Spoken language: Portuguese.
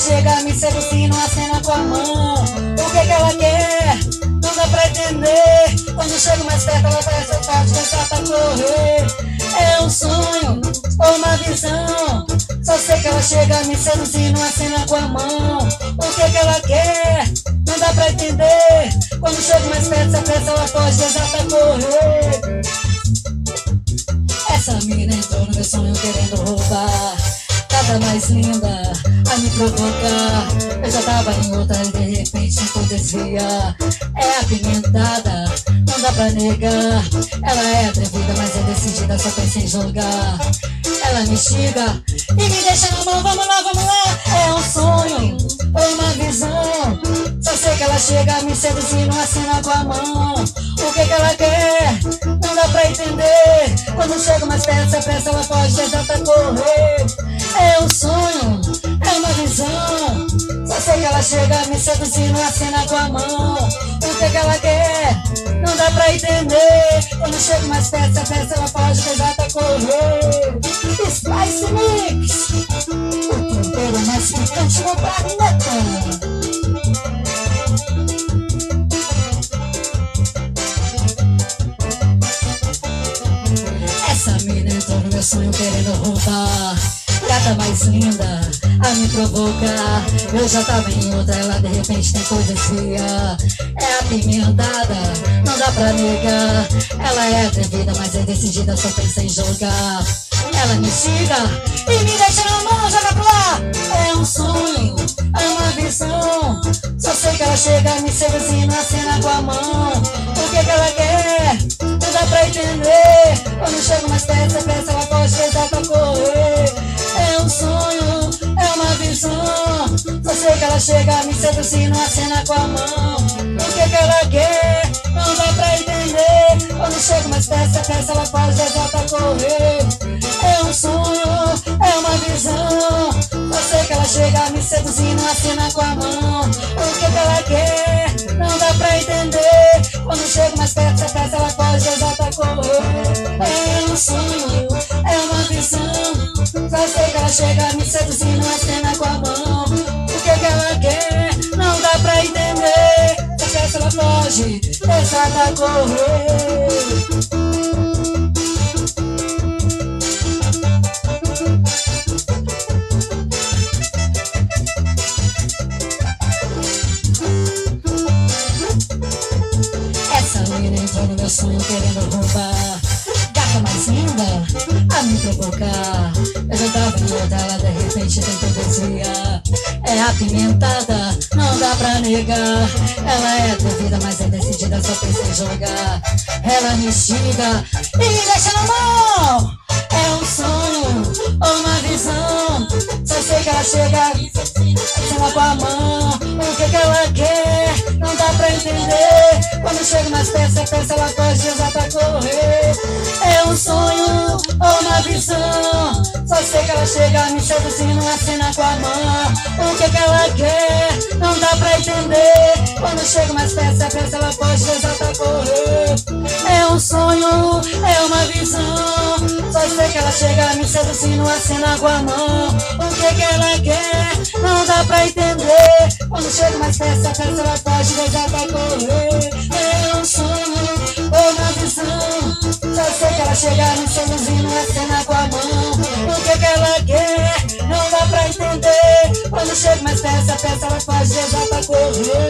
chega me seduzindo, acena com a mão. O que que ela quer? Não dá pra entender. Quando chego mais perto, ela parece forte, desata a correr. É um sonho ou uma visão. Só sei que ela chega me seduzindo, acena com a mão. O que que ela quer? Não dá pra entender. Quando chego mais perto, se pressa, ela foge, desata correr. Essa menina entrou no meu sonho querendo roubar. Tava mais linda a me provocar. Eu já tava em outra e de repente desvia. É apimentada, não dá pra negar. Ela é atrevida, mas é decidida, só pensa em jogar. Ela me xinga e me deixa na mão. Vamos lá, vamos lá. É um sonho, é uma visão. Só sei que ela chega me seduzindo, assina com a mão. O que que ela quer? Não dá pra entender. Quando chego mais perto, se pressa, ela pode exata correr. É um sonho, é. Só sei que ela chega me seduzindo, assina com a mão. O que que ela quer? Não dá pra entender. Quando chego mais perto, se pressa, ela pode exata correr. Spice Mix, o tempero mais picante do planeta. Essa mina entrou no meu sonho querendo roubar. Gata mais linda a me provocar. Eu já tava em outra, ela de repente tentou desviar. É apimentada, não dá pra negar. Ela é atrevida, mas é decidida, só pensa em jogar. Ela me xinga e me deixa na mão, joga pro lá. É um sonho, é uma visão. Só sei que ela chega me seduzindo, acena com a mão. O que que ela quer? Não dá pra entender. Quando chego mais perto, você pensa, ela pode exata chega me seduzindo, acena com a mão. O que que ela quer? Não dá pra entender. Quando chego mais perto, você pensa, ela pode exata correr. É um sonho, é uma visão. Sei que ela chega me seduzindo, acena com a mão. O que que ela quer? Não dá pra entender. Quando chego mais perto, você pensa, ela pode exata correr. É um sonho, é uma visão. Sei que ela chega me seduzindo, acena Correr. Essa menina entrou no meu sonho querendo roubar. Gata mais linda a me provocar. Eu já tava em outra, ela de repente tentou desviar. É apimentada, pra negar. Ela é atrevida, mas é decidida, só pensa em jogar. Ela me xinga e me deixa na mão. Quando chego perto, você pensa, ela pode exata correr. É um sonho ou uma visão. Só sei que ela chega me seduzindo, acena com a mão. O que que ela quer? Não dá pra entender. Quando chego perto, você pensa, ela pode exata correr. É um sonho, é uma visão. Só sei que ela chega me seduzindo, acena com a mão. O que que ela quer? Não dá pra entender. Quando chego mais perto, pensa, ela pode exata correr. Só sei que ela chega me seduzindo, acena com a mão. O que que ela quer? Não dá pra entender. Quando chego mais perto, pensa, ela pode exata correr.